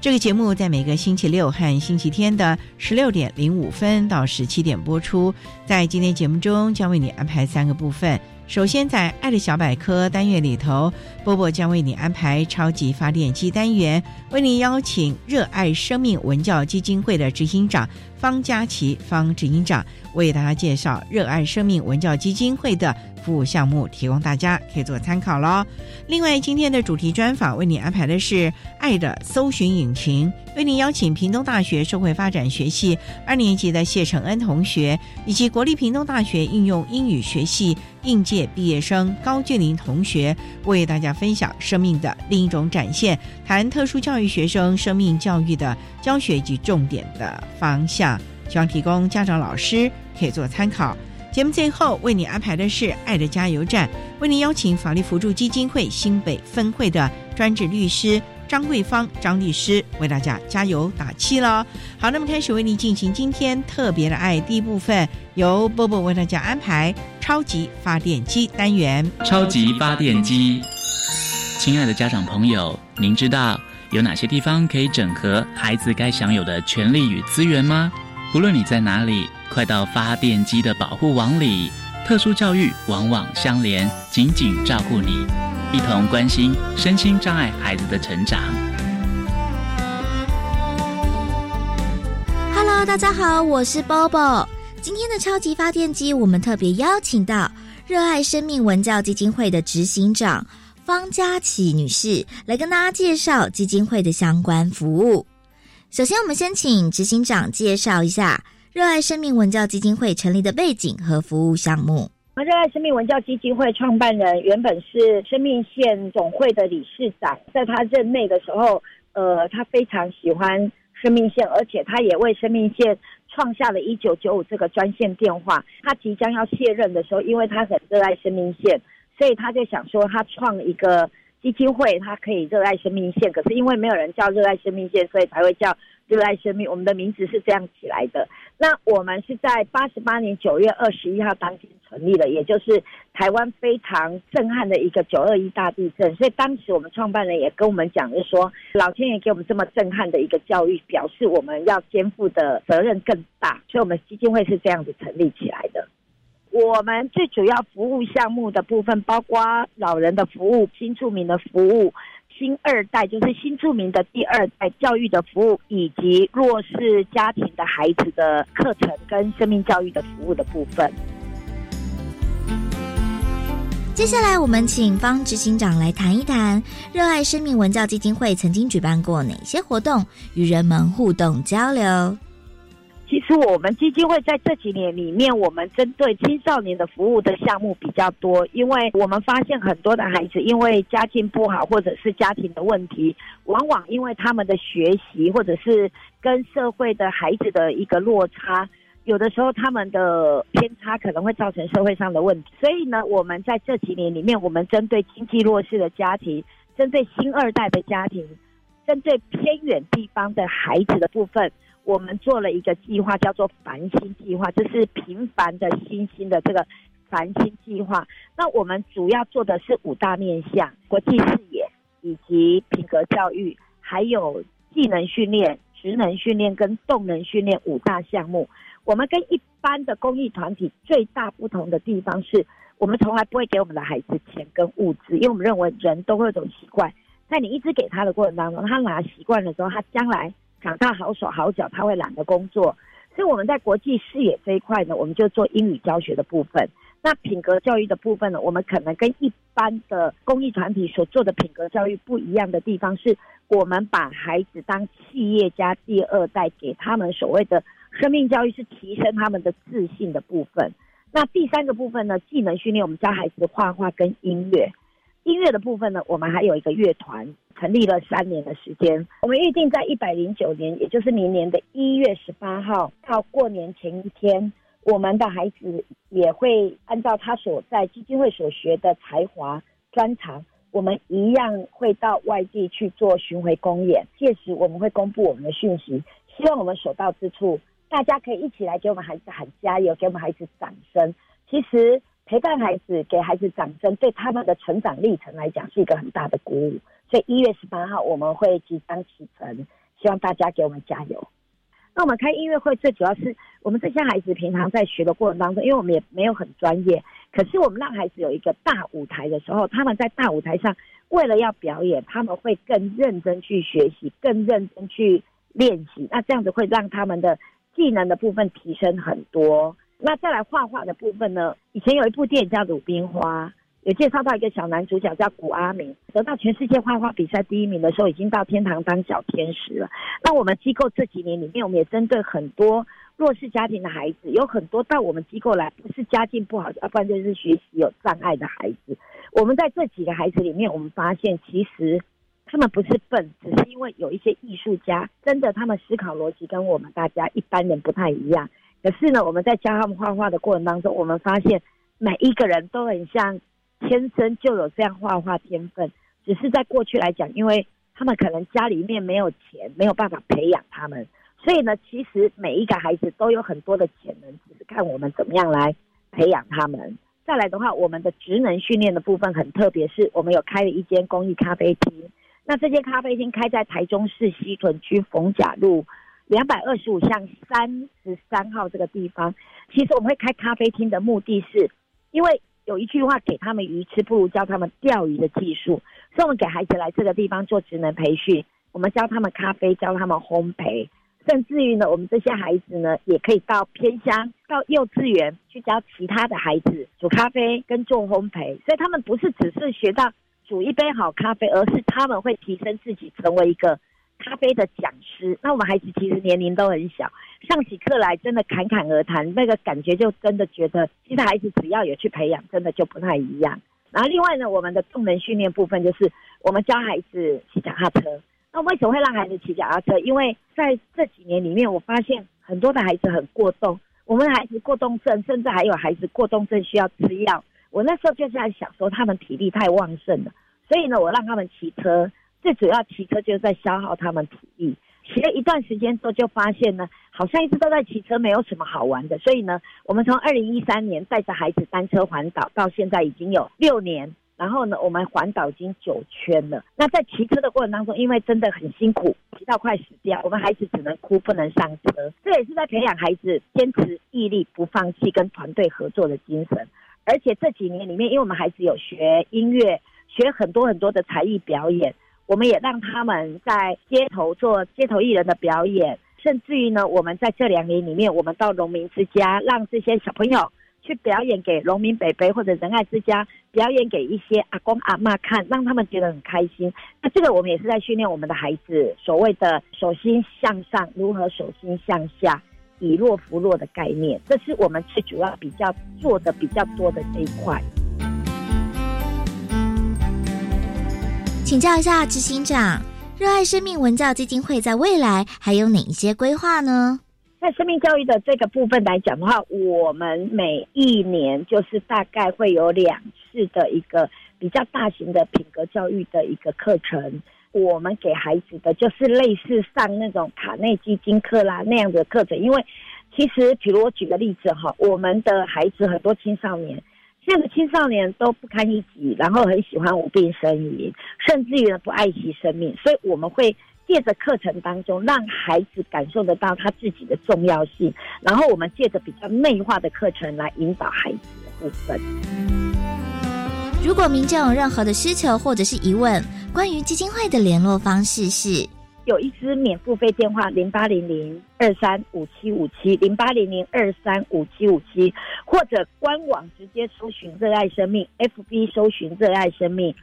这个节目在每个星期六和星期天的十六点零五分到十七点播出。在今天节目中，将为你安排三个部分。首先，在“爱的小百科”单元里头，波波将为你安排“超级发电机”单元，为你邀请热爱生命文教基金会的执行长方佳琪方执行长为大家介绍热爱生命文教基金会的。服务项目提供大家可以做参考喽。另外，今天的主题专访为你安排的是“爱的搜寻引擎”，为你邀请屏东大学社会发展学系二年级的谢承恩同学，以及国立屏东大学应用英语学系应届毕业生高俊林同学，为大家分享生命的另一种展现，谈特殊教育学生生命教育的教学及重点的方向，希望提供家长老师可以做参考。节目最后为你安排的是“爱的加油站”，为您邀请法律扶助基金会新北分会的专职律师张桂芳张律师为大家加油打气了。好，那么开始为你进行今天特别的爱第一部分，由波波为大家安排超级发电机单元。超级发电机，亲爱的家长朋友，您知道有哪些地方可以整合孩子该享有的权利与资源吗？无论你在哪里。快到发电机的保护网里，特殊教育网网相连，紧紧照顾你，一同关心身心障碍孩子的成长。Hello，大家好，我是 Bobo。今天的超级发电机，我们特别邀请到热爱生命文教基金会的执行长方佳琪女士来跟大家介绍基金会的相关服务。首先，我们先请执行长介绍一下。热爱生命文教基金会成立的背景和服务项目。热爱生命文教基金会创办人原本是生命线总会的理事长，在他任内的时候，呃，他非常喜欢生命线，而且他也为生命线创下了一九九五这个专线电话。他即将要卸任的时候，因为他很热爱生命线，所以他就想说，他创一个基金会，他可以热爱生命线。可是因为没有人叫热爱生命线，所以才会叫热爱生命。我们的名字是这样起来的。那我们是在八十八年九月二十一号当天成立了，也就是台湾非常震撼的一个九二一大地震。所以当时我们创办人也跟我们讲，就说老天爷给我们这么震撼的一个教育，表示我们要肩负的责任更大。所以，我们基金会是这样子成立起来的。我们最主要服务项目的部分，包括老人的服务、新住民的服务。新二代就是新住民的第二代教育的服务，以及弱势家庭的孩子的课程跟生命教育的服务的部分。接下来，我们请方执行长来谈一谈热爱生命文教基金会曾经举办过哪些活动，与人们互动交流。其实我们基金会在这几年里面，我们针对青少年的服务的项目比较多，因为我们发现很多的孩子因为家境不好，或者是家庭的问题，往往因为他们的学习或者是跟社会的孩子的一个落差，有的时候他们的偏差可能会造成社会上的问题。所以呢，我们在这几年里面，我们针对经济弱势的家庭，针对新二代的家庭，针对偏远地方的孩子的部分。我们做了一个计划，叫做“繁星计划”，这是平凡的星星的这个“繁星计划”。那我们主要做的是五大面向：国际视野，以及品格教育，还有技能训练、职能训练跟动能训练五大项目。我们跟一般的公益团体最大不同的地方是，我们从来不会给我们的孩子钱跟物资，因为我们认为人都会有种习惯，在你一直给他的过程当中，他拿习惯的时候，他将来长大好手好脚，他会懒得工作。所以我们在国际视野这一块呢，我们就做英语教学的部分。那品格教育的部分呢，我们可能跟一般的公益团体所做的品格教育不一样的地方是，我们把孩子当企业家第二代，给他们所谓的。生命教育是提升他们的自信的部分。那第三个部分呢？技能训练，我们教孩子的画画跟音乐。音乐的部分呢，我们还有一个乐团，成立了三年的时间。我们预定在一百零九年，也就是明年的一月十八号到过年前一天，我们的孩子也会按照他所在基金会所学的才华专长，我们一样会到外地去做巡回公演。届时我们会公布我们的讯息，希望我们所到之处。大家可以一起来给我们孩子喊加油，给我们孩子掌声。其实陪伴孩子、给孩子掌声，对他们的成长历程来讲是一个很大的鼓舞。所以一月十八号我们会即将启程，希望大家给我们加油。那我们开音乐会最主要是我们这些孩子平常在学的过程当中，因为我们也没有很专业，可是我们让孩子有一个大舞台的时候，他们在大舞台上为了要表演，他们会更认真去学习，更认真去练习。那这样子会让他们的。技能的部分提升很多，那再来画画的部分呢？以前有一部电影叫《鲁冰花》，有介绍到一个小男主角叫古阿明，得到全世界画画比赛第一名的时候，已经到天堂当小天使了。那我们机构这几年里面，我们也针对很多弱势家庭的孩子，有很多到我们机构来，不是家境不好，要不然就是学习有障碍的孩子。我们在这几个孩子里面，我们发现其实。他们不是笨，只是因为有一些艺术家，真的他们思考逻辑跟我们大家一般人不太一样。可是呢，我们在教他们画画的过程当中，我们发现每一个人都很像天生就有这样画画天分，只是在过去来讲，因为他们可能家里面没有钱，没有办法培养他们，所以呢，其实每一个孩子都有很多的潜能，只是看我们怎么样来培养他们。再来的话，我们的职能训练的部分很特别，是我们有开了一间公益咖啡厅。那这间咖啡厅开在台中市西屯区逢甲路两百二十五巷三十三号这个地方。其实我们会开咖啡厅的目的是，因为有一句话，给他们鱼吃，不如教他们钓鱼的技术。所以我们给孩子来这个地方做职能培训，我们教他们咖啡，教他们烘焙，甚至于呢，我们这些孩子呢，也可以到偏乡、到幼稚园去教其他的孩子煮咖啡跟做烘焙。所以他们不是只是学到。煮一杯好咖啡，而是他们会提升自己，成为一个咖啡的讲师。那我们孩子其实年龄都很小，上起课来真的侃侃而谈，那个感觉就真的觉得，其实孩子只要有去培养，真的就不太一样。然后另外呢，我们的动能训练部分就是我们教孩子骑脚踏车。那为什么会让孩子骑脚踏车？因为在这几年里面，我发现很多的孩子很过动，我们的孩子过动症，甚至还有孩子过动症需要吃药。我那时候就是在想说，他们体力太旺盛了，所以呢，我让他们骑车，最主要骑车就是在消耗他们体力。骑了一段时间之后，就发现呢，好像一直都在骑车，没有什么好玩的。所以呢，我们从二零一三年带着孩子单车环岛，到现在已经有六年。然后呢，我们环岛已经九圈了。那在骑车的过程当中，因为真的很辛苦，骑到快死掉，我们孩子只能哭，不能上车。这也是在培养孩子坚持毅力、不放弃跟团队合作的精神。而且这几年里面，因为我们孩子有学音乐，学很多很多的才艺表演，我们也让他们在街头做街头艺人的表演，甚至于呢，我们在这两年里面，我们到农民之家，让这些小朋友去表演给农民北北或者仁爱之家表演给一些阿公阿妈看，让他们觉得很开心。那这个我们也是在训练我们的孩子，所谓的手心向上，如何手心向下。以弱扶弱的概念，这是我们最主要比较做的比较多的这一块。请教一下执行长，热爱生命文教基金会在未来还有哪一些规划呢？在生命教育的这个部分来讲的话，我们每一年就是大概会有两次的一个比较大型的品格教育的一个课程。我们给孩子的就是类似上那种卡内基金课啦那样的课程，因为其实，比如我举个例子哈，我们的孩子很多青少年，现在的青少年都不堪一击，然后很喜欢无病呻吟，甚至于不爱惜生命，所以我们会借着课程当中让孩子感受得到他自己的重要性，然后我们借着比较内化的课程来引导孩子的部分。如果民众有任何的需求或者是疑问，关于基金会的联络方式是。有一支免付费电话零八零零二三五七五七零八零零二三五七五七，或者官网直接搜寻热爱生命，FB 搜寻热爱生命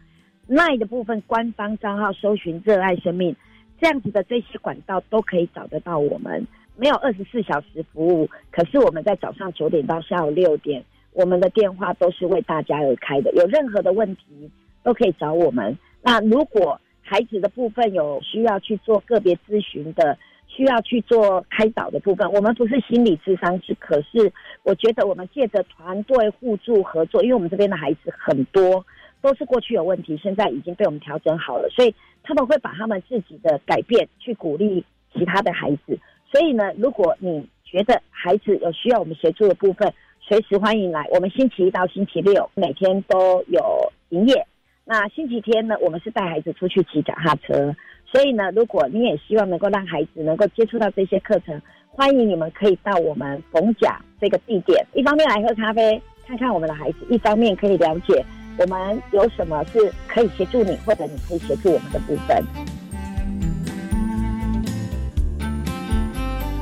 ，Line 的部分官方账号搜寻热爱生命，这样子的这些管道都可以找得到我们。没有二十四小时服务，可是我们在早上九点到下午六点，我们的电话都是为大家而开的。有任何的问题都可以找我们。那如果孩子的部分有需要去做个别咨询的，需要去做开导的部分，我们不是心理智商师，可是我觉得我们借着团队互助合作，因为我们这边的孩子很多都是过去有问题，现在已经被我们调整好了，所以他们会把他们自己的改变去鼓励其他的孩子。所以呢，如果你觉得孩子有需要我们协助的部分，随时欢迎来。我们星期一到星期六每天都有营业。那星期天呢，我们是带孩子出去骑脚踏车，所以呢，如果你也希望能够让孩子能够接触到这些课程，欢迎你们可以到我们逢甲这个地点，一方面来喝咖啡，看看我们的孩子，一方面可以了解我们有什么是可以协助你，或者你可以协助我们的部分。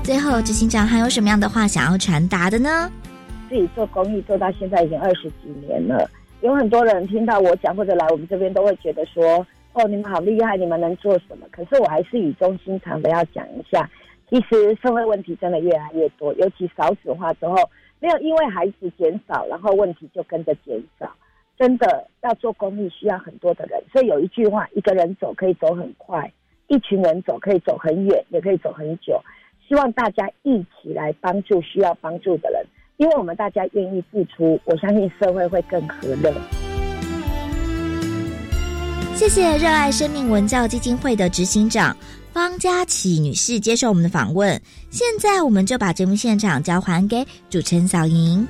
最后，执行长还有什么样的话想要传达的呢？自己做公益做到现在已经二十几年了。有很多人听到我讲或者来我们这边，都会觉得说：“哦，你们好厉害，你们能做什么？”可是我还是语重心长的要讲一下，其实社会问题真的越来越多，尤其少子化之后，没有因为孩子减少，然后问题就跟着减少。真的要做公益，需要很多的人。所以有一句话：一个人走可以走很快，一群人走可以走很远，也可以走很久。希望大家一起来帮助需要帮助的人。因为我们大家愿意付出，我相信社会会更和乐。谢谢热爱生命文教基金会的执行长方佳琪女士接受我们的访问。现在，我们就把节目现场交还给主持人小莹。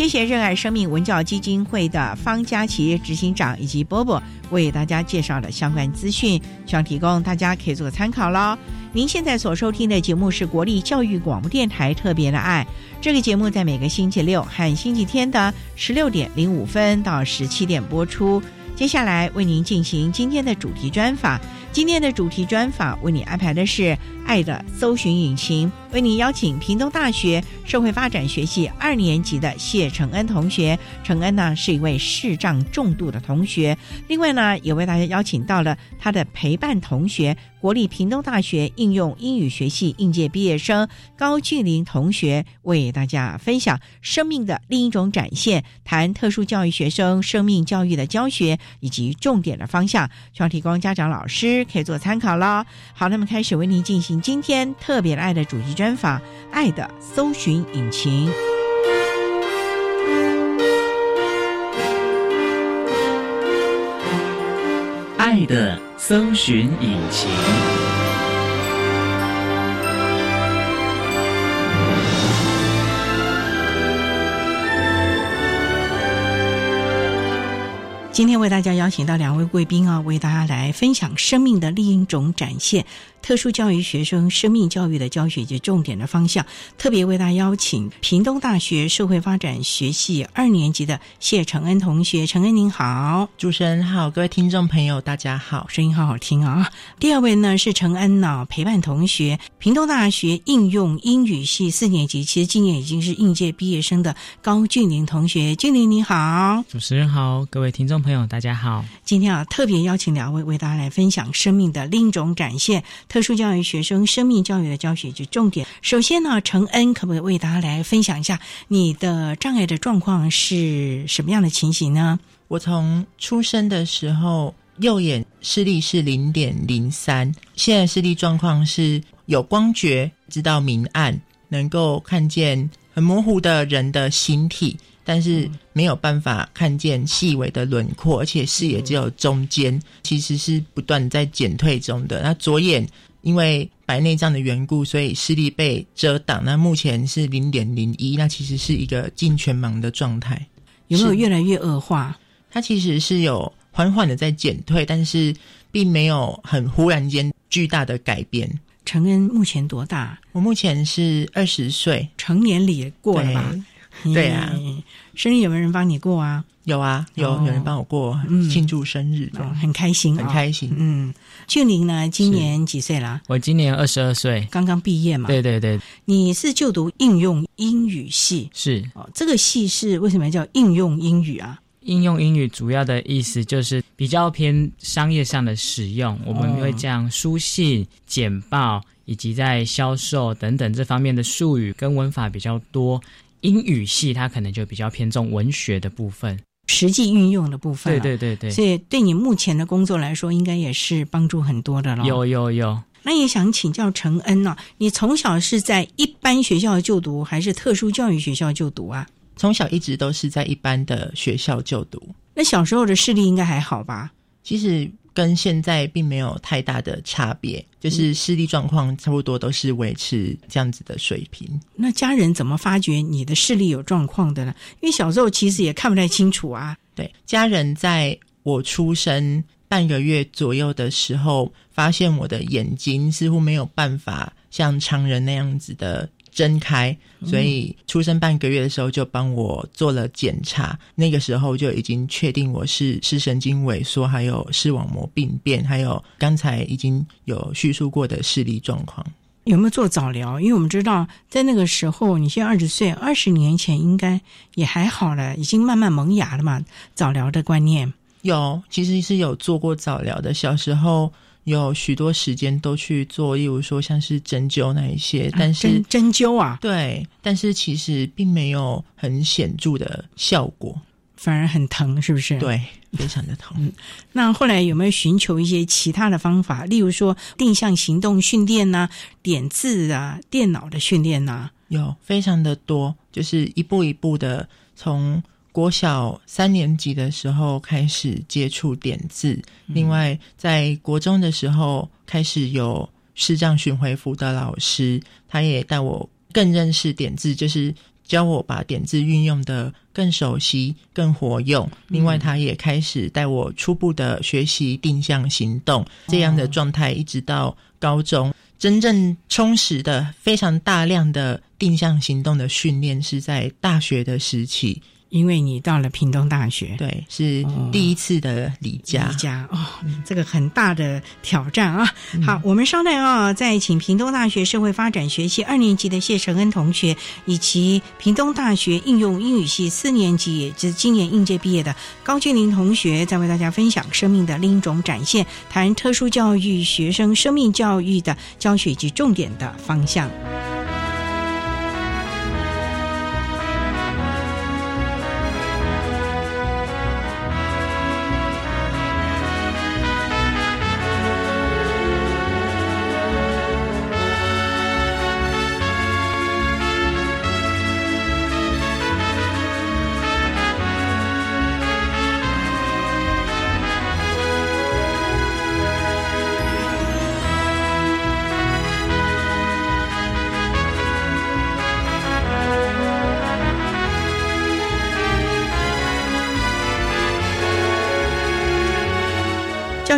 谢谢热爱生命文教基金会的方佳琪执行长以及波波为大家介绍的相关资讯，希望提供大家可以做个参考喽。您现在所收听的节目是国立教育广播电台特别的爱，这个节目在每个星期六和星期天的十六点零五分到十七点播出。接下来为您进行今天的主题专访。今天的主题专访为你安排的是《爱的搜寻引擎》，为你邀请屏东大学社会发展学系二年级的谢承恩同学。承恩呢是一位视障重度的同学，另外呢也为大家邀请到了他的陪伴同学。国立屏东大学应用英语学系应届毕业生高俊林同学为大家分享生命的另一种展现，谈特殊教育学生生命教育的教学以及重点的方向，希望提供家长老师可以做参考了。好，那么开始为您进行今天特别的爱的主题专访，《爱的搜寻引擎》。爱的搜寻引擎。今天为大家邀请到两位贵宾啊，为大家来分享生命的另一种展现。特殊教育学生生命教育的教学及重点的方向，特别为大家邀请屏东大学社会发展学系二年级的谢承恩同学。承恩您好，主持人好，各位听众朋友大家好，声音好好听啊！第二位呢是承恩呢陪伴同学，屏东大学应用英语系四年级，其实今年已经是应届毕业生的高俊林同学。俊林你好，主持人好，各位听众朋友大家好。今天啊特别邀请两位为大家来分享生命的另一种展现。特殊教育学生生命教育的教学及重点。首先呢，承恩可不可以为大家来分享一下你的障碍的状况是什么样的情形呢？我从出生的时候右眼视力是零点零三，现在视力状况是有光觉，知道明暗，能够看见很模糊的人的形体，但是没有办法看见细微的轮廓，而且视野只有中间，其实是不断在减退中的。那左眼因为白内障的缘故，所以视力被遮挡，那目前是零点零一，那其实是一个近全盲的状态。有没有越来越恶化？它其实是有缓缓的在减退，但是并没有很忽然间巨大的改变。承恩目前多大？我目前是二十岁，成年礼过了吧？对啊，生日有没有人帮你过啊？有啊，有有人帮我过庆祝生日，很开心，很开心。嗯，俊玲呢？今年几岁啦？我今年二十二岁，刚刚毕业嘛。对对对，你是就读应用英语系，是哦。这个系是为什么叫应用英语啊？应用英语主要的意思就是比较偏商业上的使用，我们会将书信、简报以及在销售等等这方面的术语跟文法比较多。英语系它可能就比较偏重文学的部分，实际运用的部分。对对对对，所以对你目前的工作来说，应该也是帮助很多的了。有有有。那也想请教陈恩呢？你从小是在一般学校就读，还是特殊教育学校就读啊？从小一直都是在一般的学校就读。那小时候的视力应该还好吧？其实跟现在并没有太大的差别，就是视力状况差不多都是维持这样子的水平。那家人怎么发觉你的视力有状况的呢？因为小时候其实也看不太清楚啊。对，家人在我出生半个月左右的时候，发现我的眼睛似乎没有办法像常人那样子的。睁开，所以出生半个月的时候就帮我做了检查，那个时候就已经确定我是视神经萎缩，还有视网膜病变，还有刚才已经有叙述过的视力状况。有没有做早疗？因为我们知道，在那个时候，你现在二十岁，二十年前应该也还好了，已经慢慢萌芽了嘛。早疗的观念有，其实是有做过早疗的。小时候。有许多时间都去做，例如说像是针灸那一些，但是针灸啊，对，但是其实并没有很显著的效果，反而很疼，是不是？对，非常的疼。那后来有没有寻求一些其他的方法，例如说定向行动训练呐、点字啊、电脑的训练呐？有非常的多，就是一步一步的从。国小三年级的时候开始接触点字，另外在国中的时候开始有视障巡回辅导老师，他也带我更认识点字，就是教我把点字运用的更熟悉、更活用。另外，他也开始带我初步的学习定向行动，这样的状态一直到高中，真正充实的、非常大量的定向行动的训练是在大学的时期。因为你到了屏东大学，对，是第一次的离家，离家哦，这个很大的挑战啊。好，我们稍待啊，再请屏东大学社会发展学系二年级的谢承恩同学，以及屏东大学应用英语系四年级，也就是今年应届毕业的高俊林同学，再为大家分享生命的另一种展现，谈特殊教育学生生命教育的教学及重点的方向。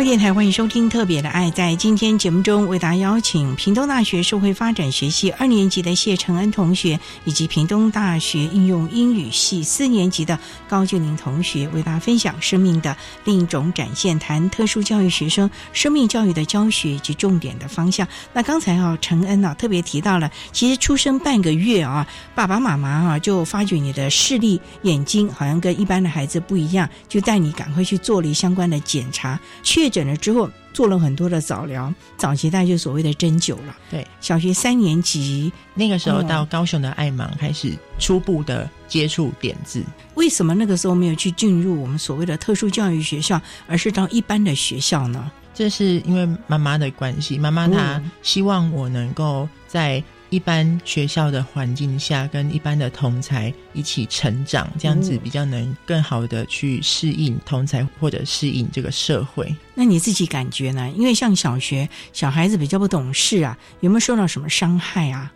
电台欢迎收听《特别的爱》。在今天节目中，为大家邀请屏东大学社会发展学系二年级的谢承恩同学，以及屏东大学应用英语系四年级的高俊玲同学，为大家分享生命的另一种展现，谈特殊教育学生生命教育的教学以及重点的方向。那刚才啊，承恩啊特别提到了，其实出生半个月啊，爸爸妈妈啊就发觉你的视力眼睛好像跟一般的孩子不一样，就带你赶快去做了相关的检查，确诊了之后，做了很多的早疗，早期大概就所谓的针灸了。对，小学三年级那个时候哦到高雄的爱芒开始初步的接触点字。为什么那个时候没有去进入我们所谓的特殊教育学校，而是到一般的学校呢？这是因为妈妈的关系，妈妈她嗯希望我能够在一般学校的环境下，跟一般的同才一起成长，这样子哦比较能更好的去适应同才或者适应这个社会。那你自己感觉呢？因为像小学小孩子比较不懂事啊，有没有受到什么伤害啊？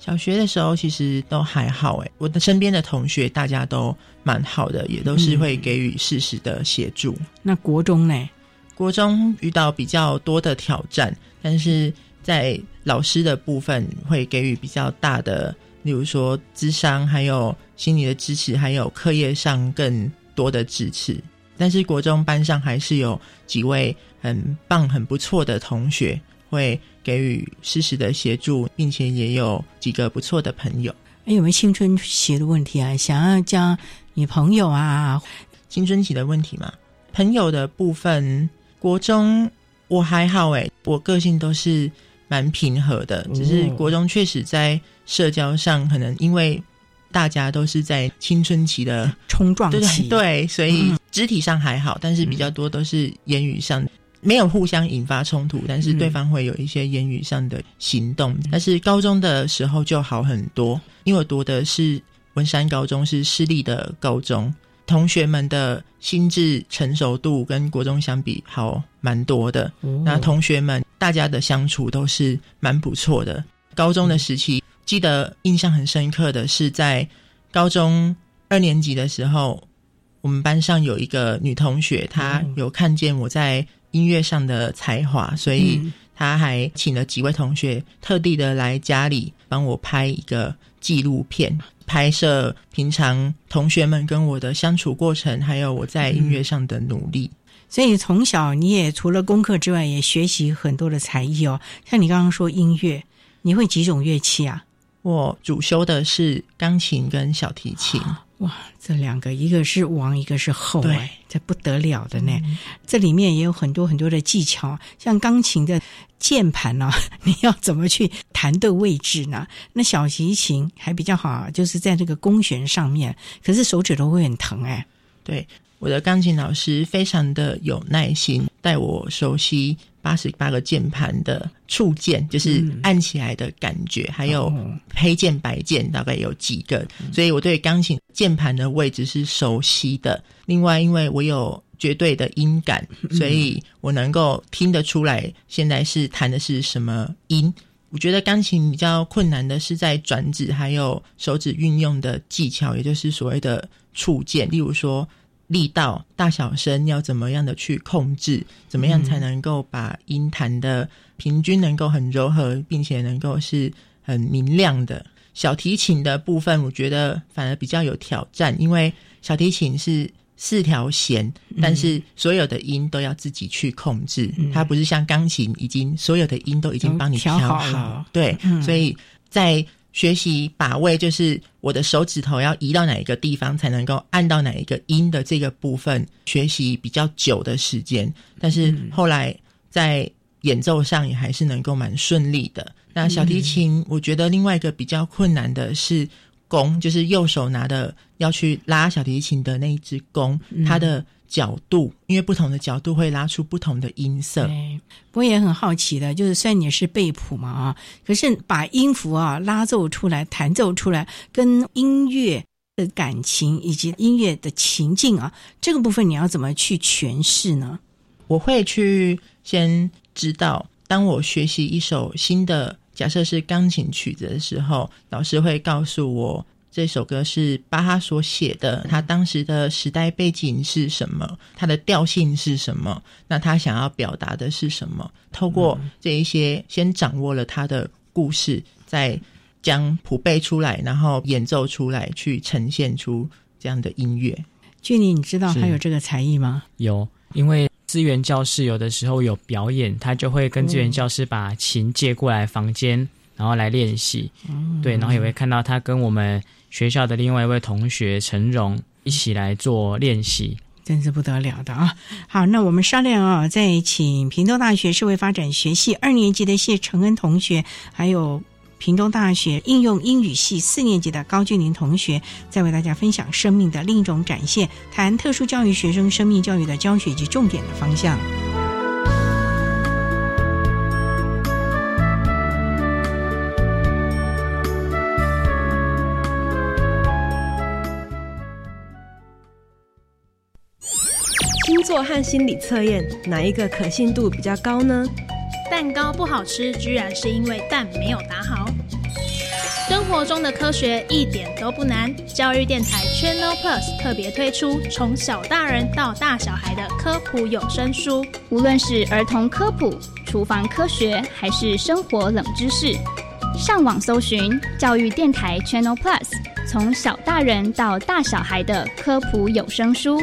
小学的时候其实都还好，诶，我的身边的同学大家都蛮好的，也都是会给予适时的协助。那国中呢？国中遇到比较多的挑战，但是在老师的部分会给予比较大的，例如说智商，还有心理的支持，还有课业上更多的支持。但是国中班上还是有几位很棒、很不错的同学，会给予适时的协助，并且也有几个不错的朋友。哎，有没有青春期的问题啊？想要交女朋友啊？青春期的问题嘛，朋友的部分，国中我还好诶，我个性都是蛮平和的，只是哦国中确实在社交上，可能因为大家都是在青春期的冲撞对期？对对，所以嗯肢体上还好，但是比较多都是言语上。没有互相引发冲突，但是对方会有一些言语上的行动。但是高中的时候就好很多，因为我读的是文山高中，是私立的高中，同学们的心智成熟度跟国中相比好蛮多的。哦那同学们大家的相处都是蛮不错的。高中的时期，记得印象很深刻的是在高中二年级的时候，我们班上有一个女同学，她有看见我在音乐上的才华，所以嗯她还请了几位同学特地的来家里帮我拍一个纪录片，拍摄平常同学们跟我的相处过程，还有我在音乐上的努力。所以从小你也除了功课之外，也学习很多的才艺哦。像你刚刚说音乐，你会几种乐器啊？我主修的是钢琴跟小提琴。哇，这两个一个是王，一个是后，对哎，这不得了的呢。这里面也有很多很多的技巧，像钢琴的键盘呢、你要怎么去弹对位置呢？那小提琴还比较好啊，就是在这个弓弦上面，可是手指头会很疼哎。对，我的钢琴老师非常的有耐心，带我熟悉八十八个键盘的触键，就是按起来的感觉，还有哦。黑键、白键大概有几个，所以我对钢琴键盘的位置是熟悉的。另外，因为我有绝对的音感，所以我能够听得出来现在是弹的是什么音。我觉得钢琴比较困难的是在转指还有手指运用的技巧，也就是所谓的触键，例如说力道、大小声要怎么样的去控制，怎么样才能够把音弹的平均能够很柔和，并且能够是很明亮的。小提琴的部分，我觉得反而比较有挑战，因为小提琴是四条弦，但是所有的音都要自己去控制，嗯。它不是像钢琴已经所有的音都已经帮你调调好了。对，嗯。所以在学习把位，就是我的手指头要移到哪一个地方才能够按到哪一个音的这个部分，学习比较久的时间。但是后来在演奏上也还是能够蛮顺利的。那小提琴，我觉得另外一个比较困难的是弓，就是右手拿的要去拉小提琴的那一支弓，它的角度，因为不同的角度会拉出不同的音色。对，不过也很好奇的，就是虽然你是背谱嘛啊，可是把音符啊拉奏出来、弹奏出来，跟音乐的感情以及音乐的情境啊，这个部分你要怎么去诠释呢？我会去先知道，当我学习一首新的，假设是钢琴曲子的时候，老师会告诉我这首歌是巴哈所写的，他当时的时代背景是什么，他的调性是什么，那他想要表达的是什么。透过这一些，先掌握了他的故事，再将谱背出来，然后演奏出来，去呈现出这样的音乐。俊尼，你知道他有这个才艺吗？有，因为资源教室有的时候有表演，他就会跟资源教师把琴借过来房间，然后来练习。对，然后也会看到他跟我们学校的另外一位同学陈荣一起来做练习。真是不得了的啊！好，那我们商量啊，再请屏东大学社会发展学系二年级的谢承恩同学，还有屏东大学应用英语系四年级的高俊林同学，再为大家分享生命的另一种展现，谈特殊教育学生生命教育的教学及重点的方向。星座和心理测验哪一个可信度比较高呢？蛋糕不好吃，居然是因为蛋没有打好。生活中的科学一点都不难。教育电台 Channel Plus 特别推出从小大人到大小孩的科普有声书，无论是儿童科普、厨房科学，还是生活冷知识，上网搜寻教育电台 Channel Plus，从小大人到大小孩的科普有声书。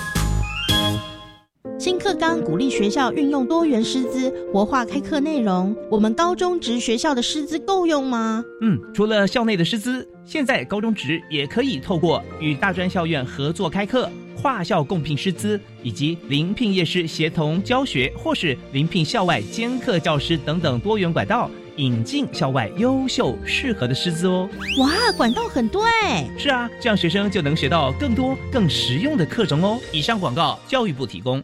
新课纲鼓励学校运用多元师资，活化开课内容。我们高中职学校的师资够用吗？嗯，除了校内的师资，现在高中职也可以透过与大专校院合作开课、跨校共聘师资，以及临聘业师协同教学，或是临聘校外兼课教师等等多元管道，引进校外优秀适合的师资哦。哇，管道很多哎！是啊，这样学生就能学到更多更实用的课程哦。以上广告，教育部提供。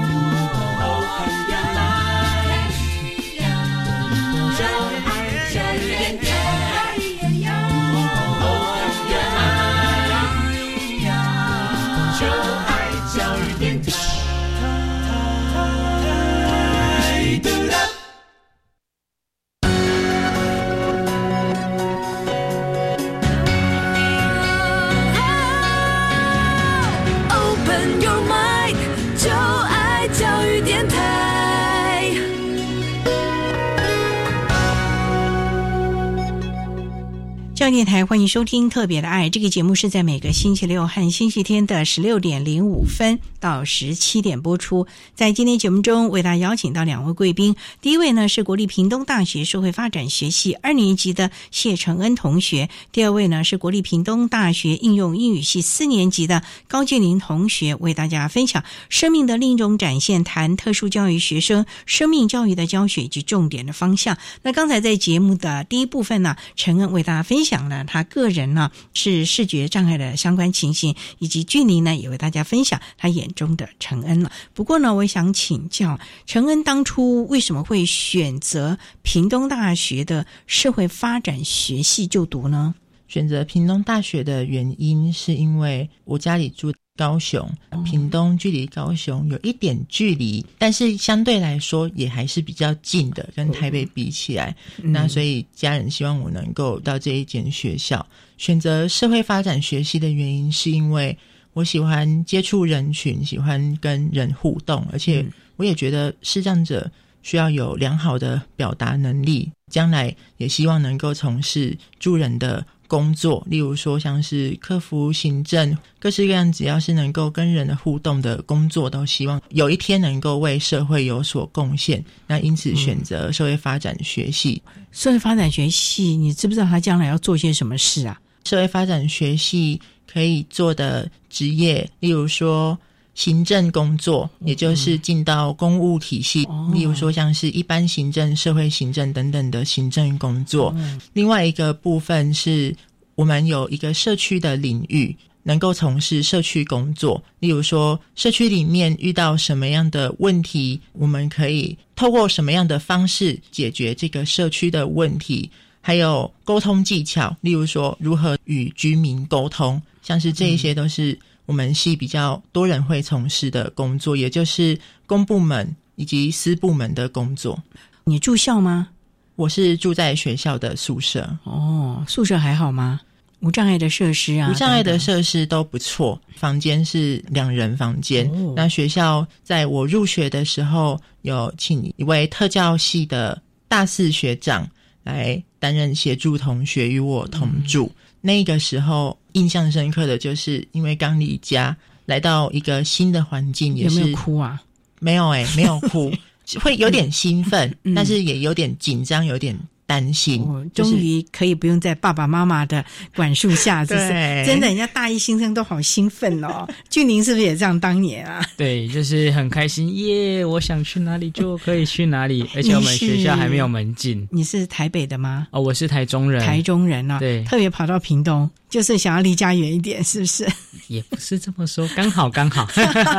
教电台欢迎收听《特别的爱》这个节目，是在每个星期六和星期天的十六点零五分到十七点播出。在今天节目中，为大家邀请到两位贵宾，第一位呢是国立屏东大学社会发展学系二年级的谢承恩同学，第二位呢是国立屏东大学应用英语系四年级的高建林同学，为大家分享生命的另一种展现，谈特殊教育学生生命教育的教学以及重点的方向。那刚才在节目的第一部分呢，承恩为大家分享。讲了他个人呢是视觉障碍的相关情形，以及距离呢也为大家分享他眼中的陈恩了。不过呢，我想请教陈恩当初为什么会选择屏东大学的社会发展学系就读呢？选择屏东大学的原因是因为我家里住。高雄、屏东距离高雄有一点距离，但是相对来说也还是比较近的，跟台北比起来。那所以家人希望我能够到这一间学校。选择社会发展学习的原因，是因为我喜欢接触人群，喜欢跟人互动，而且我也觉得视障者需要有良好的表达能力，将来也希望能够从事助人的。工作，例如说像是客服、行政，各式各样，只要是能够跟人的互动的工作，都希望有一天能够为社会有所贡献。那因此选择社会发展学系。社会发展学系，你知不知道他将来要做些什么事啊？社会发展学系可以做的职业，例如说。行政工作，也就是进到公务体系，例如说像是一般行政、社会行政等等的行政工作。另外一个部分是我们有一个社区的领域，能够从事社区工作。例如说，社区里面遇到什么样的问题，我们可以透过什么样的方式解决这个社区的问题，还有沟通技巧，例如说如何与居民沟通，像是这一些都是。我们系比较多人会从事的工作，也就是公部门以及私部门的工作。你住校吗？我是住在学校的宿舍。哦，宿舍还好吗？无障碍的设施啊，无障碍的等设施都不错。房间是两人房间。哦那学校在我入学的时候，有请一位特教系的大四学长来担任协助同学与我同住。那个时候印象深刻的就是，因为刚离家来到一个新的环境，也是有没有哭啊？没有哎、没有哭，会有点兴奋，嗯但是也有点紧张，有点担心。就是终于可以不用在爸爸妈妈的管束下，对真的。人家大一新生都好兴奋哦。俊宁是不是也这样当年啊？对，就是很开心耶！我想去哪里就可以去哪里，而且我们学校还没有门禁。你是台北的吗？哦，我是台中人，台中人啊，对特别跑到屏东，就是想要离家远一点，是不是？也不是这么说，刚好刚好。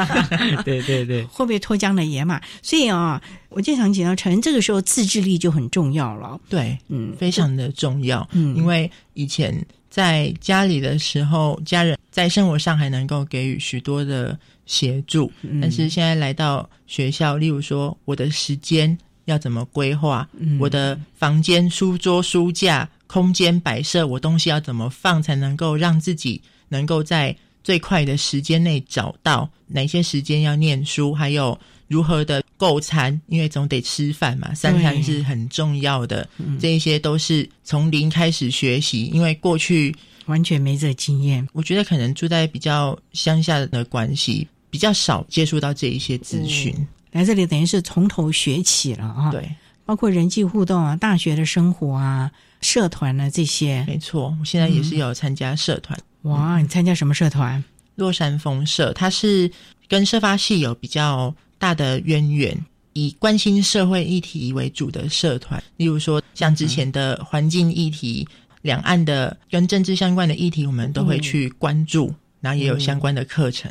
对对对，会不会脱缰的野马？所以啊、我就想起到陈这个时候自制力就很重要了。对，嗯，非常的重要。嗯因为以前在家里的时候，家人在生活上还能够给予许多的协助，嗯但是现在来到学校，例如说我的时间要怎么规划，嗯我的房间、书桌、书架、空间摆设，我东西要怎么放，才能够让自己能够在最快的时间内找到哪些时间要念书，还有如何的购餐，因为总得吃饭嘛，三餐是很重要的。嗯这一些都是从零开始学习，因为过去完全没这经验。我觉得可能住在比较乡下的关系，比较少接触到这一些资讯。来这里等于是从头学起了啊，对，包括人际互动啊、大学的生活啊、社团呢这些。没错，我现在也是有参加社团。哇，你参加什么社团？洛山风社，它是跟社发系有比较大的渊源，以关心社会议题为主的社团，例如说像之前的环境议题、两岸的跟政治相关的议题，我们都会去关注，然后也有相关的课程。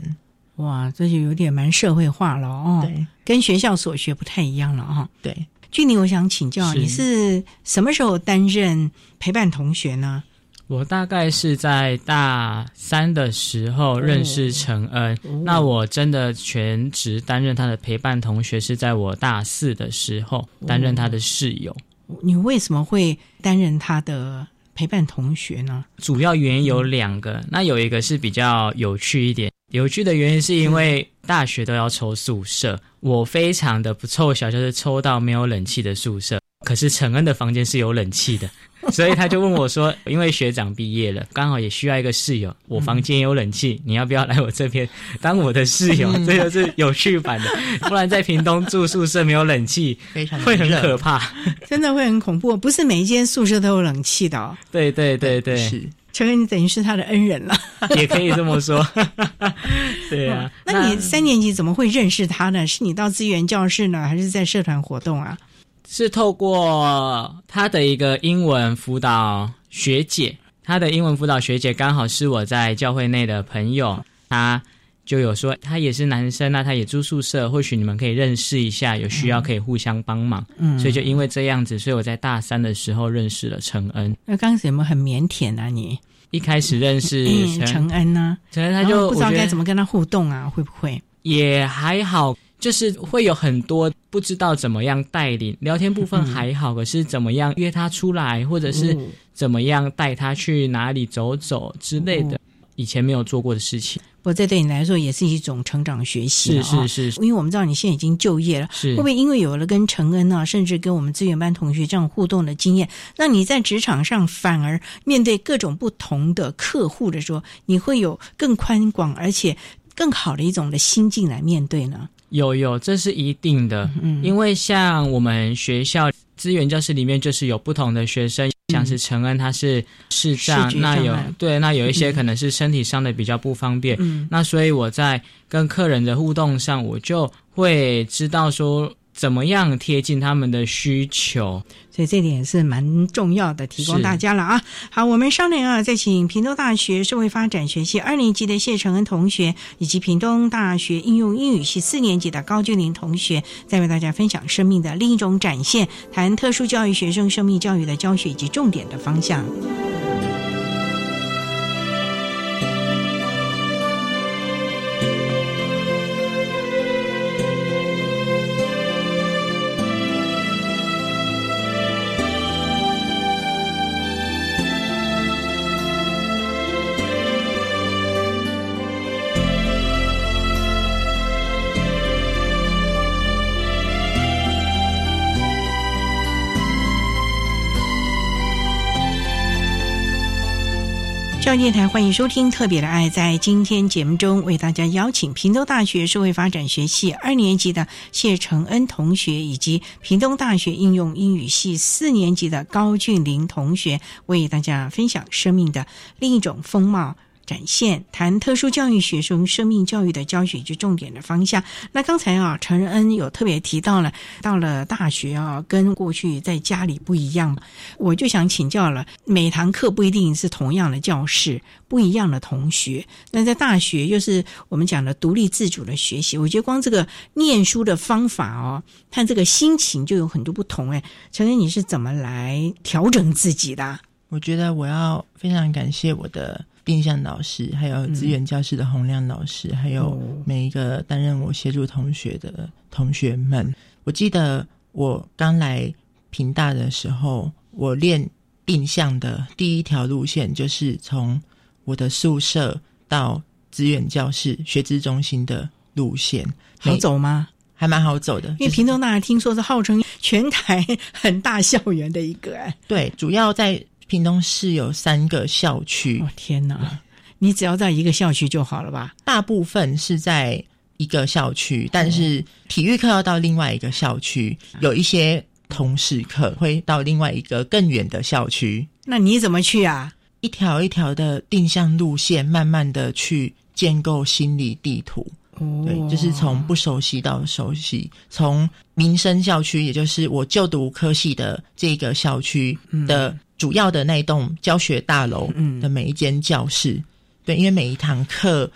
哇，这就有点蛮社会化了哦，对，跟学校所学不太一样了哈、对，俊宁，我想请教，是你是什么时候担任陪伴同学呢？我大概是在大三的时候认识陈恩，那我真的全职担任他的陪伴同学是在我大四的时候担任他的室友。你为什么会担任他的陪伴同学呢？主要原因有两个，那有一个是比较有趣一点。有趣的原因是因为大学都要抽宿舍，我非常的不凑巧，就是抽到没有冷气的宿舍。可是陈恩的房间是有冷气的，所以他就问我说：“因为学长毕业了，刚好也需要一个室友，我房间有冷气，你要不要来我这边 当我的室友？”这就是有趣版的，不然在屏东住宿舍没有冷气，非常会很可怕。真的会很恐怖，不是每一间宿舍都有冷气的、哦。对对对对，是陈哥，你等于是他的恩人了。也可以这么说。对啊，那你三年级怎么会认识他呢？是你到资源教室呢，还是在社团活动啊？是透过他的一个英文辅导学姐，他的英文辅导学姐刚好是我在教会内的朋友，他就有说他也是男生那他也住宿舍，或许你们可以认识一下，有需要可以互相帮忙。嗯所以就因为这样子，所以我在大三的时候认识了陈恩。那刚开始有没有很腼腆啊你？一开始认识嗯 陈陈恩呢，陈恩他就不知道该怎么跟他互动啊，会不会？也还好，就是会有很多不知道怎么样带领。聊天部分还好，可是怎么样约他出来，或者是嗯怎么样带他去哪里走走之类的，以前没有做过的事情。不过这对你来说也是一种成长学习了是啊。是是因为我们知道你现在已经就业了，是会不会因为有了跟陈恩啊，甚至跟我们资源班同学这样互动的经验，让你在职场上反而面对各种不同的客户的时候，你会有更宽广而且更好的一种的心境来面对呢？有有，这是一定的，嗯。因为像我们学校资源教室里面就是有不同的学生，像是陈恩他是视障，视觉那有对，那有一些嗯。可能是身体上的比较不方便，嗯。那所以我在跟客人的互动上，我就会知道说怎么样贴近他们的需求。所以这点是蛮重要的，提供大家了啊。好，我们商量啊，再请屏东大学社会发展学系二年级的谢承恩同学，以及屏东大学应用英语系四年级的高俊林同学，再为大家分享生命的另一种展现，谈特殊教育学生生命教育的教学以及重点的方向。教电台欢迎收听《特别的爱》。在今天节目中，为大家邀请屏东大学社会发展学系二年级的谢承恩同学，以及屏东大学应用英语系四年级的高俊林同学，为大家分享生命的另一种风貌。展现谈特殊教育学生生命教育的教学以及重点的方向。那刚才啊，陈恩有特别提到了，到了大学啊，跟过去在家里不一样。我就想请教了，每堂课不一定是同样的教室，不一样的同学。那在大学又是我们讲的独立自主的学习，我觉得光这个念书的方法哦，看这个心情就有很多不同。哎，陈恩，你是怎么来调整自己的？我觉得我要非常感谢我的。定向老师，还有资源教室的洪亮老师，还有每一个担任我协助同学的同学们。我记得我刚来平大的时候，我练定向的第一条路线就是从我的宿舍到资源教室学资中心的路线，好走吗？还蛮好走的，因为屏东大学听说是号称全台 很大校园的一个。哎，对，主要在。屏东市有三个校区，哦天哪！你只要在一个校区就好了吧？大部分是在一个校区，但是体育课要到另外一个校区，有一些同事课会到另外一个更远的校区。那你怎么去啊？一条一条的定向路线，慢慢的去建构心理地图。对，就是从不熟悉到熟悉，从民生校区，也就是我就读科系的这个校区的。主要的那一栋教学大楼的每一间教室，对，因为每一堂课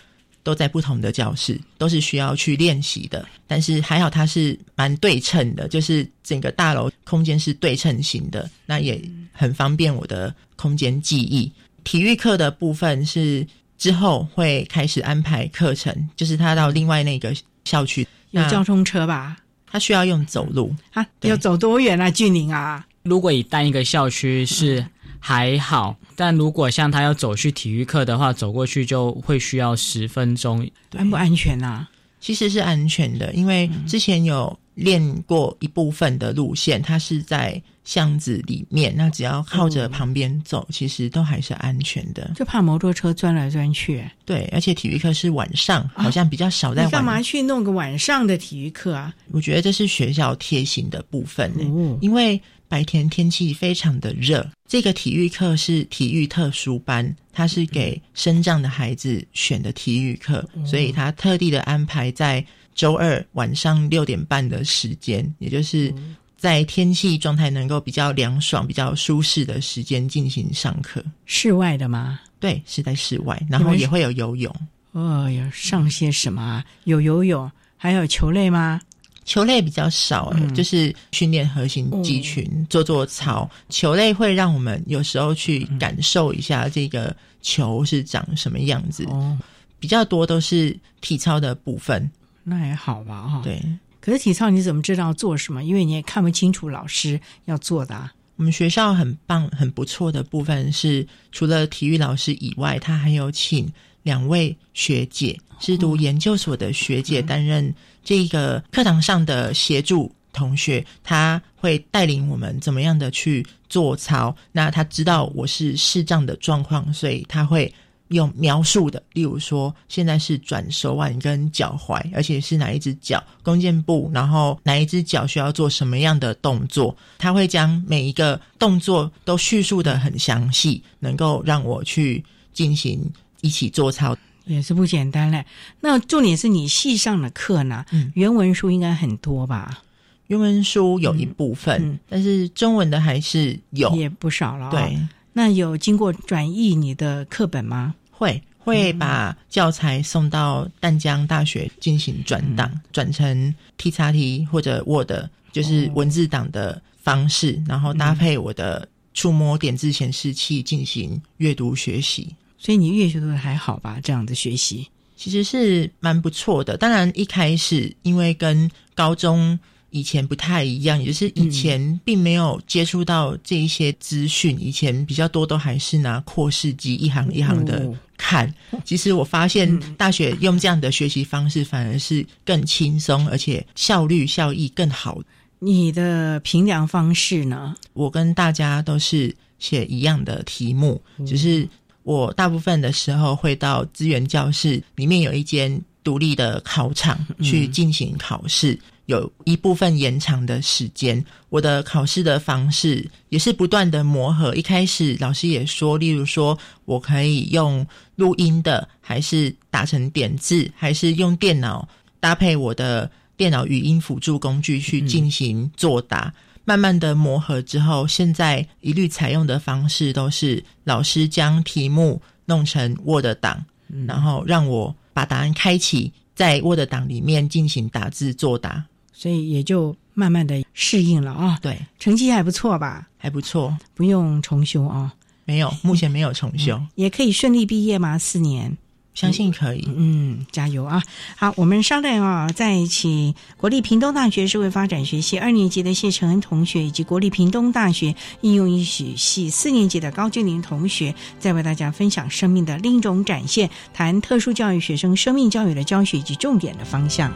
都在不同的教室，都是需要去练习的。但是还好它是蛮对称的，就是整个大楼空间是对称型的，那也很方便我的空间记忆。体育课的部分是之后会开始安排课程，就是他到另外那个校区有交通车吧？他需要用走路啊？要走多远啊？距离啊？如果以单一个校区是还好，但如果像他要走去体育课的话，走过去就会需要十分钟，安不安全啊？其实是安全的，因为之前有练过一部分的路线，它是在巷子里面，那只要靠着旁边走，其实都还是安全的。就怕摩托车钻来钻去。对，而且体育课是晚上，好像比较少在。你干嘛去弄个晚上的体育课啊？我觉得这是学校贴心的部分呢，因为。白天天气非常的热，这个体育课是体育特殊班，它是给身障的孩子选的体育课，所以他特地的安排在周二晚上六点半的时间，也就是在天气状态能够比较凉爽、比较舒适的时间进行上课。室外的吗？对，是在室外，然后也会有游泳。哦，有上些什么？有游泳，还有球类吗？球类比较少，哎，就是训练核心肌群，做做操。球类会让我们有时候去感受一下这个球是长什么样子。哦，比较多都是体操的部分。那还好吧，哈。对。可是体操你怎么知道做什么？因为你也看不清楚老师要做的。我们学校很棒、很不错的部分是，除了体育老师以外，他还有请两位学姐，是读研究所的学姐担任。这个课堂上的协助同学，她会带领我们怎么样的去做操。那她知道我是视障的状况，所以她会用描述的，例如说现在是转手腕跟脚踝，而且是哪一只脚弓箭步，然后哪一只脚需要做什么样的动作，他会将每一个动作都叙述的很详细，能够让我去进行一起做操。也是不简单嘞。那重点是你系上的课呢，原文书应该很多吧？原文书有一部分，但是中文的还是有，也不少了。对，那有经过转译你的课本吗？会会把教材送到淡江大学进行转档，转成 T 叉 T 或者 Word，就是文字档的方式，然后搭配我的触摸点字显示器进行阅读学习。所以你越学的还好吧？这样的学习其实是蛮不错的。当然一开始因为跟高中以前不太一样，也就是以前并没有接触到这一些资讯，以前比较多都还是拿扩视机一行一行的看。其实我发现大学用这样的学习方式反而是更轻松，而且效率效益更好。你的评量方式呢？我跟大家都是写一样的题目，只是。我大部分的时候会到资源教室里面有一间独立的考场去进行考试，有一部分延长的时间。我的考试的方式也是不断的磨合。一开始老师也说，例如说我可以用录音的，还是打成点字，还是用电脑搭配我的电脑语音辅助工具去进行作答。慢慢的磨合之后，现在一律采用的方式都是老师将题目弄成 Word 档，然后让我把答案开启在 Word 档里面进行打字作答，所以也就慢慢的适应了啊。对，成绩还不错吧？还不错，不用重修啊。没有，目前没有重修，也可以顺利毕业吗？四年。相信可以，嗯，加油啊！好，我们稍等啊，再请国立屏东大学社会发展学系二年级的谢承恩同学，以及国立屏东大学应用医学系四年级的高俊林同学，再为大家分享生命的另一种展现，谈特殊教育学生生命教育的教学以及重点的方向。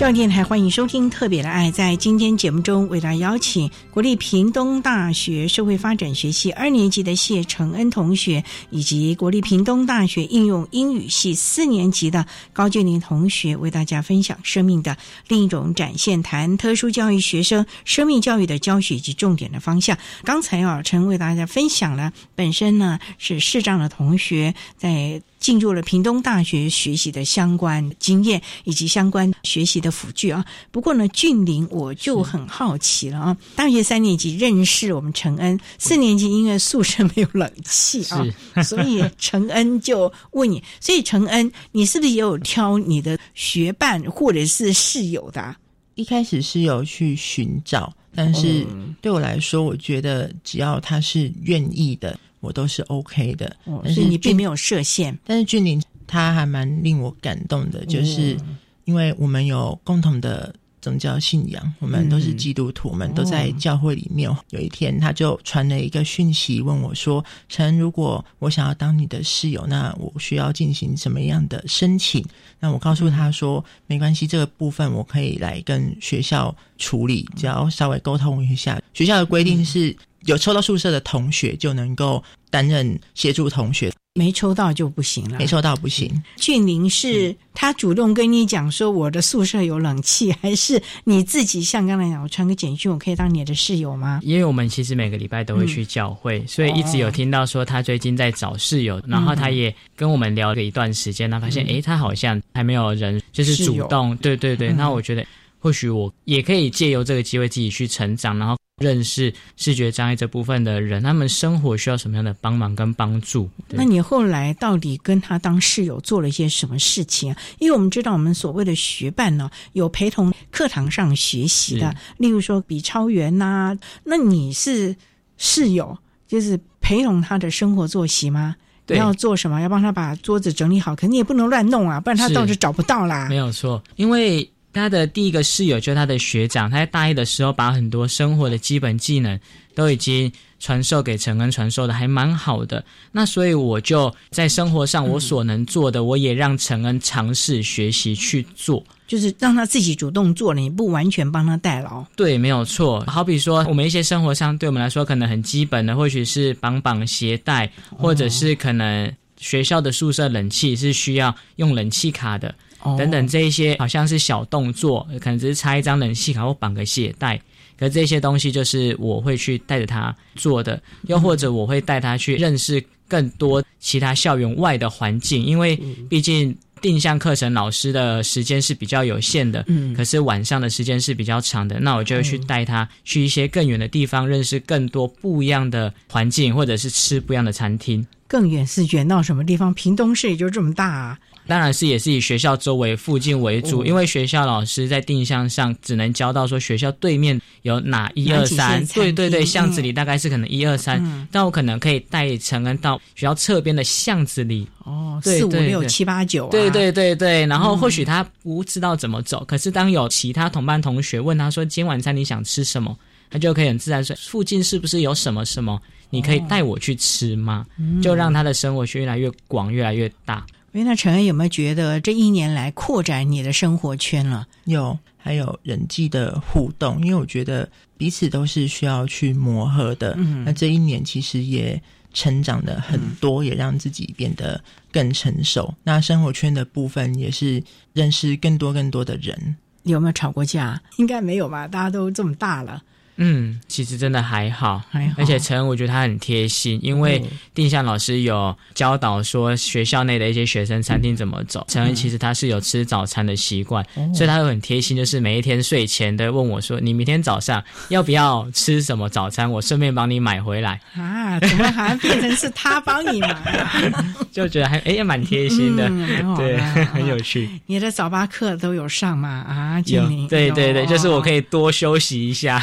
教育电台欢迎收听《特别的爱》。在今天节目中，为大家邀请国立屏东大学社会发展学系二年级的谢承恩同学，以及国立屏东大学应用英语系四年级的高俊林同学，为大家分享生命的另一种展现，谈特殊教育学生生命教育的教学以及重点的方向。刚才啊，陈为大家分享了本身呢是视障的同学在。进入了屏东大学学习的相关经验以及相关学习的辅具啊。不过呢，俊林我就很好奇了啊。大学三年级认识我们承恩，四年级因为宿舍没有冷气啊，所以承恩就问你。所以承恩，你是不是也有挑你的学伴或者是室友的？一开始是有去寻找，但是对我来说，我觉得只要他是愿意的。我都是 OK 的，但是你并没有设限。但是俊林他还蛮令我感动的，就是因为我们有共同的宗教信仰，我们都是基督徒，我们都在教会里面。有一天，他就传了一个讯息问我说：“陈，如果我想要当你的室友，那我需要进行什么样的申请？”那我告诉他说：“没关系，这个部分我可以来跟学校处理，只要稍微沟通一下。学校的规定是。”有抽到宿舍的同学就能够担任协助同学，没抽到就不行了。没抽到不行。俊玲是他主动跟你讲说我的宿舍有冷气，还是你自己像刚才讲，我穿个简讯，我可以当你的室友吗？因为我们其实每个礼拜都会去教会，所以一直有听到说他最近在找室友，然后他也跟我们聊了一段时间，他发现哎，他好像还没有人就是主动，对对对。那我觉得或许我也可以借由这个机会自己去成长，然后。认识视觉障碍这部分的人，他们生活需要什么样的帮忙跟帮助？那你后来到底跟他当室友做了一些什么事情啊？因为我们知道，我们所谓的学伴呢，有陪同课堂上学习的，例如说比超员呐。那你是室友，就是陪同他的生活作息吗？要做什么？要帮他把桌子整理好，可你也不能乱弄啊，不然他到时找不到啦。没有错，因为。他的第一个室友就是他的学长，他在大一的时候把很多生活的基本技能都已经传授给陈恩，传授的还蛮好的。那所以我就在生活上我所能做的，我也让陈恩尝试学习去做，就是让他自己主动做了，你不完全帮他代劳。对，没有错。好比说，我们一些生活上对我们来说可能很基本的，或许是绑绑鞋带，或者是可能学校的宿舍冷气是需要用冷气卡的。等等，这一些好像是小动作，可能只是插一张冷气卡或绑个鞋带，可这些东西就是我会去带着他做的，又或者我会带他去认识更多其他校园外的环境，因为毕竟定向课程老师的时间是比较有限的，嗯，可是晚上的时间是比较长的，那我就会去带他去一些更远的地方，认识更多不一样的环境，或者是吃不一样的餐厅。更远是远到什么地方？屏东市也就这么大啊。当然是也是以学校周围附近为主，哦。因为学校老师在定向上只能教到说学校对面有哪一二三，对对对，巷子里大概是可能一二三嗯，但我可能可以带陈恩到学校侧边的巷子里。哦，对四五六七八九啊，对对对对，然后嗯或许他不知道怎么走，可是当有其他同班同学问他说今天晚餐你想吃什么，他就可以很自然说附近是不是有什么什么，你可以带我去吃吗？嗯。就让他的生活圈越来越广，越来越大。哎，那陈恩有没有觉得这一年来扩展你的生活圈了？有，还有人际的互动，因为我觉得彼此都是需要去磨合的。嗯那这一年其实也成长的很多，也让自己变得更成熟。那生活圈的部分也是认识更多更多的人。有没有吵过架？应该没有吧？大家都这么大了，嗯，其实真的还好，还好而且陈恩我觉得他很贴心，因为哦定向老师有教导说学校内的一些学生餐厅怎么走。陈恩其实他是有吃早餐的习惯，哦所以他会很贴心，就是每一天睡前都会问我说：“你明天早上要不要吃什么早餐？我顺便帮你买回来。啊，怎么好像变成是他帮你买啊？” 就觉得还哎也蛮贴心的，对，啊很有趣。你的早八课都有上吗？啊，有对对对，就是我可。以多休息一下，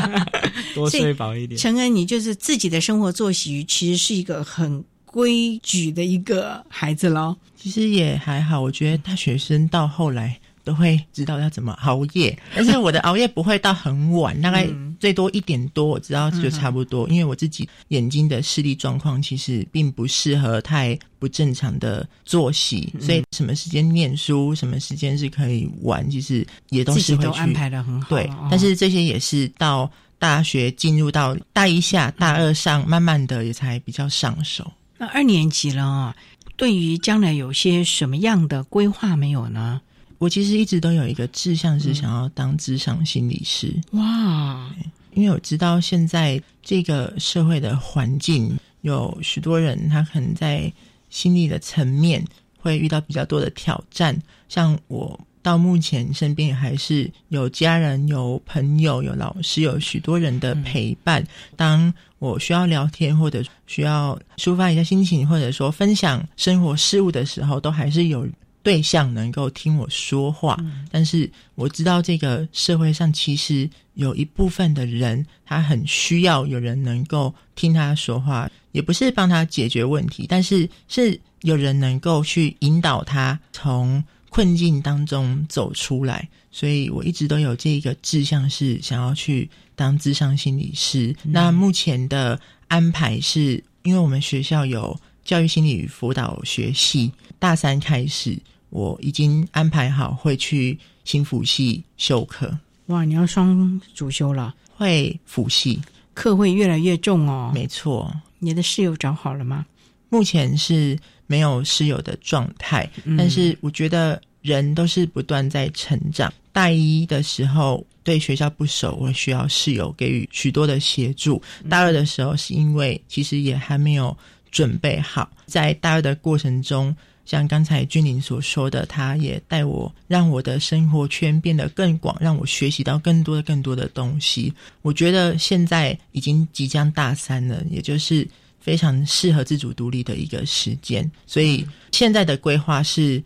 多睡饱一点。陈恩，你就是自己的生活作息，其实是一个很规矩的一个孩子喽。其实也还好，我觉得大学生到后来都会知道要怎么熬夜，但是我的熬夜不会到很晚，大概嗯最多一点多，我知道就差不多。因为我自己眼睛的视力状况其实并不适合太不正常的作息，嗯所以什么时间念书，什么时间是可以玩，其实也都是会安排的很好。对哦，但是这些也是到大学进入到大一下、大二上，慢慢的也才比较上手。那二年级了啊，对于将来有些什么样的规划没有呢？我其实一直都有一个志向，是想要当智商心理师。哇，因为我知道现在这个社会的环境，有许多人他可能在心理的层面会遇到比较多的挑战。像我到目前身边也还是有家人、有朋友、有老师，有许多人的陪伴。当我需要聊天，或者需要抒发一下心情，或者说分享生活事物的时候，都还是有对象能够听我说话。但是我知道这个社会上其实有一部分的人，他很需要有人能够听他说话，也不是帮他解决问题，但是是有人能够去引导他从困境当中走出来。所以我一直都有这个志向，是想要去当智商心理师。那目前的安排是，因为我们学校有教育心理与辅导学系，大三开始，我已经安排好会去新辅系修课，哇，你要双主修了，会辅系，课会越来越重哦。没错。你的室友找好了吗？目前是没有室友的状态，嗯但是我觉得人都是不断在成长。大一的时候对学校不熟，我需要室友给予许多的协助。大二的时候是因为其实也还没有准备好，在大二的过程中，像刚才君玲所说的，他也带我让我的生活圈变得更广，让我学习到更多的更多的东西。我觉得现在已经即将大三了，也就是非常适合自主独立的一个时间。所以现在的规划是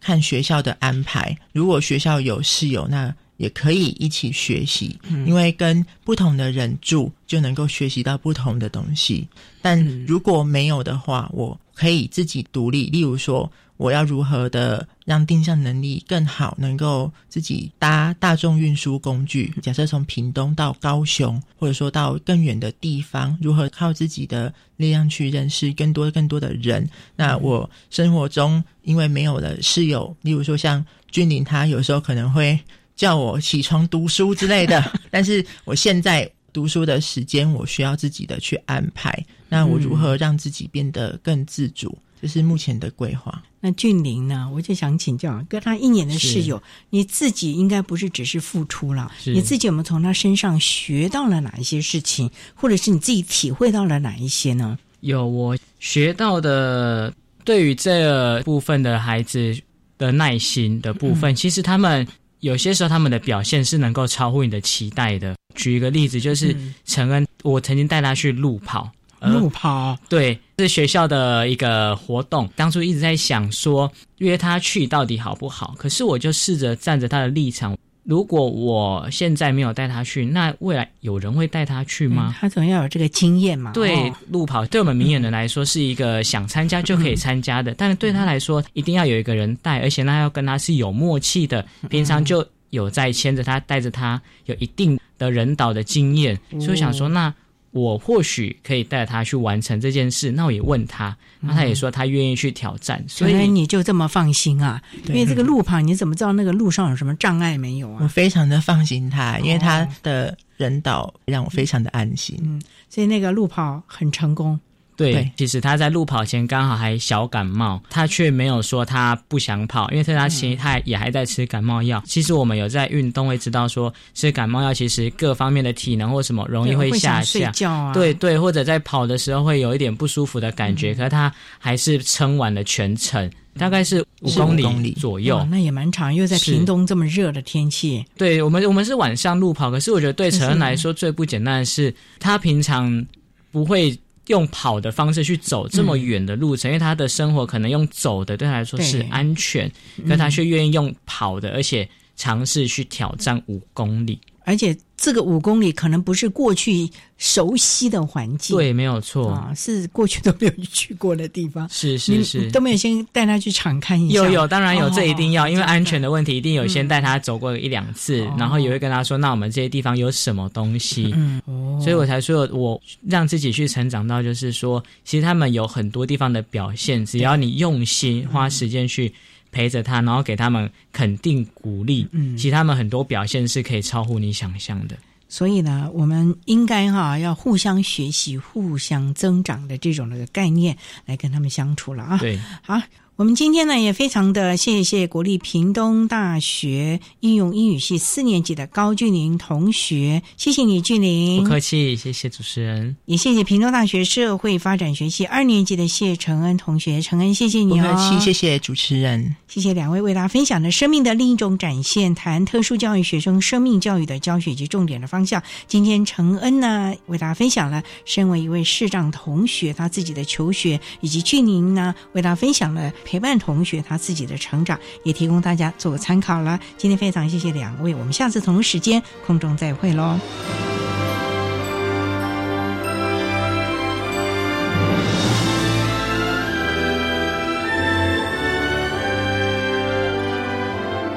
看学校的安排，如果学校有室友，那也可以一起学习，嗯因为跟不同的人住，就能够学习到不同的东西。但如果没有的话，我可以自己独立。例如说，我要如何的让定向能力更好，能够自己搭大众运输工具。假设从屏东到高雄，或者说到更远的地方，如何靠自己的力量去认识更多更多的人？那我生活中因为没有了室友，例如说像俊玲，他有时候可能会叫我起床读书之类的，但是我现在读书的时间，我需要自己的去安排。那我如何让自己变得更自主？这是目前的规划。那俊玲呢？我就想请教，跟他一年的室友，你自己应该不是只是付出了，你自己有没有从他身上学到了哪一些事情，或者是你自己体会到了哪一些呢？有我学到的，对于这部分的孩子的耐心的部分，嗯其实他们有些时候他们的表现是能够超乎你的期待的。举一个例子，就是嗯陈恩，我曾经带他去路跑，路跑，对，是学校的一个活动，当初一直在想说约他去到底好不好？可是我就试着站着他的立场，如果我现在没有带他去，那未来有人会带他去吗？他总要有这个经验嘛。对，哦路跑对我们明眼人来说是一个想参加就可以参加的，但是对他来说一定要有一个人带，而且那要跟他是有默契的，平常就有在牵着他，带着他，有一定的人导的经验，所以想说那。我或许可以带他去完成这件事，那我也问他，那他也说他愿意去挑战，所以你就这么放心啊？因为这个路跑，你怎么知道那个路上有什么障碍没有啊我啊？非常的放心他，因为他的人导让我非常的安心。嗯，所以那个路跑很成功。对，对其实他在路跑前刚好还小感冒，他却没有说他不想跑，因为在他其实他也还在吃感冒药。其实我们有在运动会知道说，吃感冒药其实各方面的体能或什么容易会下降。觉啊对对，或者在跑的时候会有一点不舒服的感觉，可是他还是撑完了全程，大概是五公里左右哇。那也蛮长，又在屏东这么热的天气。对我们，我们是晚上路跑，可是我觉得对陈恩来说最不简单的是，他平常不会用跑的方式去走这么远的路程，因为他的生活可能用走的对他来说是安全，嗯可他却愿意用跑的，而且尝试去挑战五公里。而且这个五公里可能不是过去熟悉的环境，对，没有错，啊，是过去都没有去过的地方。是是是，都没有先带他去敞看一下。有有，当然有，哦这一定要，因为安全的。的问题，一定有先带他走过一两次，然后也会跟他说，那我们这些地方有什么东西，嗯，哦所以我才说，我让自己去成长到，就是说，其实他们有很多地方的表现，只要你用心花时间去陪着他，然后给他们肯定鼓励，嗯其实他们很多表现是可以超乎你想象的。所以呢，我们应该哈、要互相学习、互相增长的这种的概念来跟他们相处了啊。对，好，我们今天呢也非常的谢谢国立屏东大学应用英语系四年级的高俊霖同学，谢谢你，俊霖。不客气，谢谢主持人。也谢谢屏东大学社会发展学系二年级的谢承恩同学，承恩谢谢你哦，不客气，谢谢主持人。谢谢两位为大家分享的生命的另一种展现，谈特殊教育学生生命教育的教学及重点的方向。今天承恩呢为大家分享了身为一位视障同学他自己的求学，以及俊宁呢为大家分享了陪伴同学他自己的成长，也提供大家做个参考了。今天非常谢谢两位，我们下次同时间空中再会喽。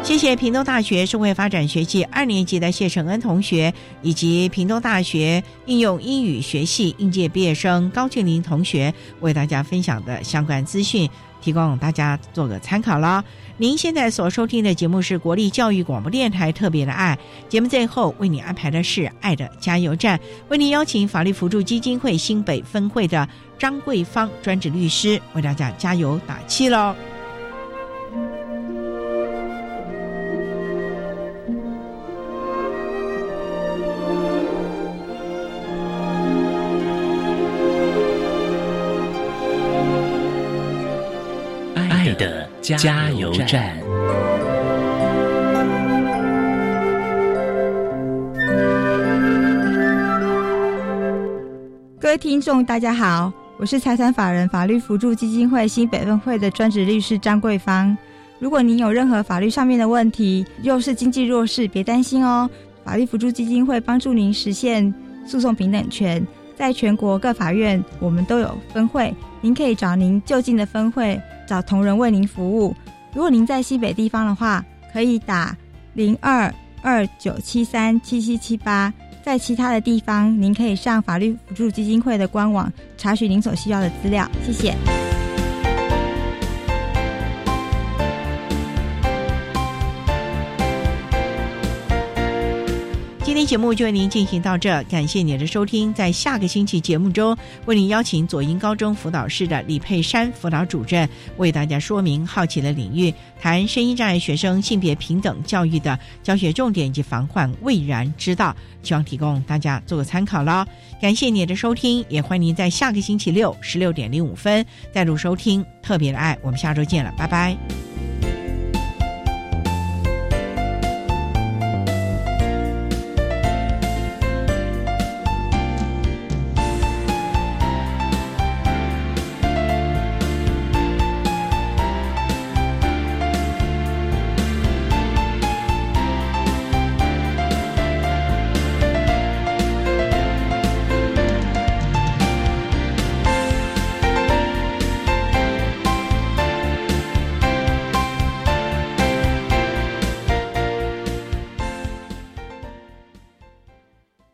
谢谢屏东大学社会发展学系二年级的谢承恩同学，以及屏东大学应用英语学系应届毕业生高俊林同学为大家分享的相关资讯，提供大家做个参考了。您现在所收听的节目是国立教育广播电台特别的爱节目，最后为你安排的是爱的加油站，为您邀请法律辅助基金会新北分会的张桂芳专职律师为大家加油打气喽。加油站。各位听众，大家好，我是财产法人法律辅助基金会新北分会的专职律师张桂芳。如果您有任何法律上面的问题，又是经济弱势，别担心哦。法律辅助基金会帮助您实现诉讼平等权，在全国各法院我们都有分会，您可以找您就近的分会，找同仁为您服务。如果您在西北地方的话，可以打零二二九七三七七七八。在其他的地方，您可以上法律辅助基金会的官网查询您所需要的资料。谢谢。今天节目就为您进行到这，感谢您的收听。在下个星期节目中，为您邀请左营高中辅导室的李佩珊辅导主任为大家说明好奇的领域，谈声音障碍学生性别平等教育的教学重点及防患未然之道，希望提供大家做个参考了。感谢您的收听，也欢迎您在下个星期六十六点零五分再度收听特别的爱。我们下周见了，拜拜。